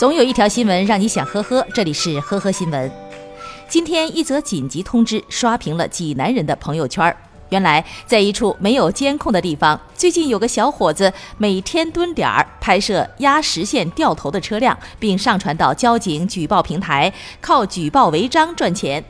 总有一条新闻让你想呵呵，这里是呵呵新闻。今天一则紧急通知刷屏了济南人的朋友圈。原来，在一处没有监控的地方，最近有个小伙子每天蹲点儿拍摄压实线掉头的车辆，并上传到交警举报平台，靠举报违章赚钱。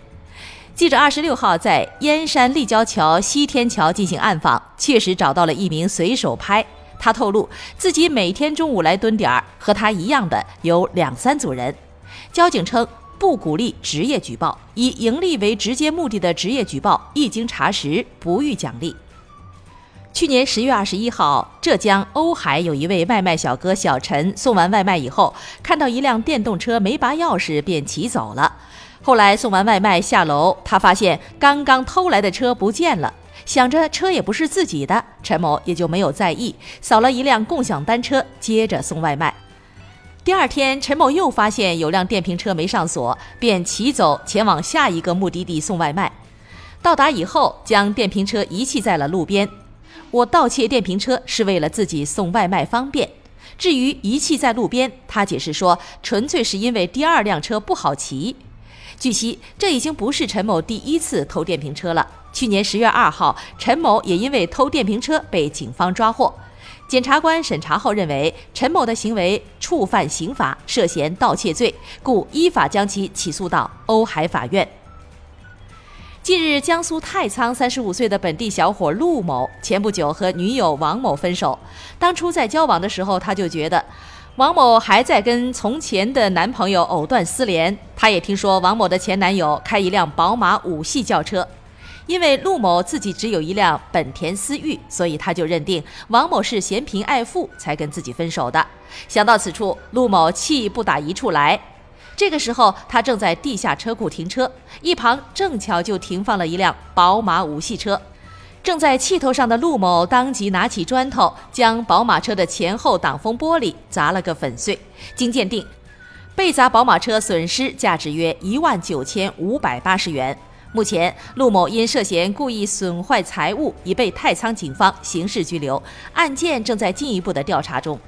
记者二十六号在燕山立交桥西天桥进行暗访，确实找到了一名随手拍。他透露，自己每天中午来蹲点儿，和他一样的有两三组人。交警称不鼓励职业举报，以盈利为直接目的的职业举报，一经查实不予奖励。去年十月二十一号，浙江瓯海有一位外卖小哥小陈送完外卖以后，看到一辆电动车没拔钥匙便骑走了。后来送完外卖下楼，他发现刚刚偷来的车不见了。想着车也不是自己的，陈某也就没有在意，扫了一辆共享单车，接着送外卖。第二天，陈某又发现有辆电瓶车没上锁，便骑走前往下一个目的地送外卖。到达以后，将电瓶车遗弃在了路边。我盗窃电瓶车是为了自己送外卖方便。至于遗弃在路边，他解释说，纯粹是因为第二辆车不好骑。据悉，这已经不是陈某第一次偷电瓶车了。去年十月二号，陈某也因为偷电瓶车被警方抓获。检察官审查后认为，陈某的行为触犯刑法，涉嫌盗窃罪，故依法将其起诉到瓯海法院。近日，江苏太仓三十五岁的本地小伙陆某，前不久和女友王某分手。当初在交往的时候，他就觉得。王某还在跟从前的男朋友藕断丝连，他也听说王某的前男友开一辆宝马五系轿车，因为陆某自己只有一辆本田思域，所以他就认定王某是嫌贫爱富才跟自己分手的。想到此处，陆某气不打一处来。这个时候，他正在地下车库停车，一旁正巧就停放了一辆宝马五系车。正在气头上的陆某当即拿起砖头，将宝马车的前后挡风玻璃砸了个粉碎。经鉴定，被砸宝马车损失价值约一万九千五百八十元。目前，陆某因涉嫌故意损坏财物，已被太仓警方刑事拘留，案件正在进一步的调查中。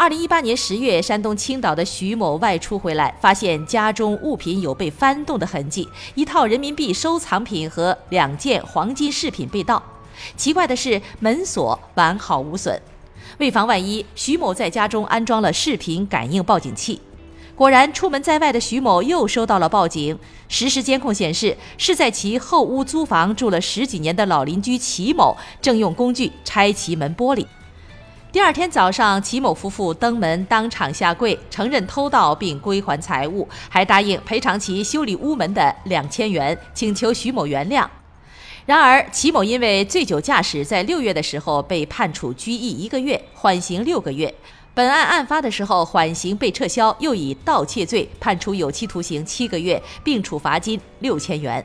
二零一八年十月，山东青岛的徐某外出回来，发现家中物品有被翻动的痕迹，一套人民币收藏品和两件黄金饰品被盗。奇怪的是，门锁完好无损。为防万一，徐某在家中安装了视频感应报警器。果然，出门在外的徐某又收到了报警。实时监控显示，是在其后屋租房住了十几年的老邻居齐某正用工具拆其门玻璃。第二天早上，齐某夫妇登门当场下跪，承认偷盗并归还财物，还答应赔偿其修理屋门的两千元，请求徐某原谅。然而，齐某因为醉酒驾驶，在六月的时候被判处拘役一个月，缓刑六个月。本案案发的时候，缓刑被撤销，又以盗窃罪判处有期徒刑七个月，并处罚金六千元。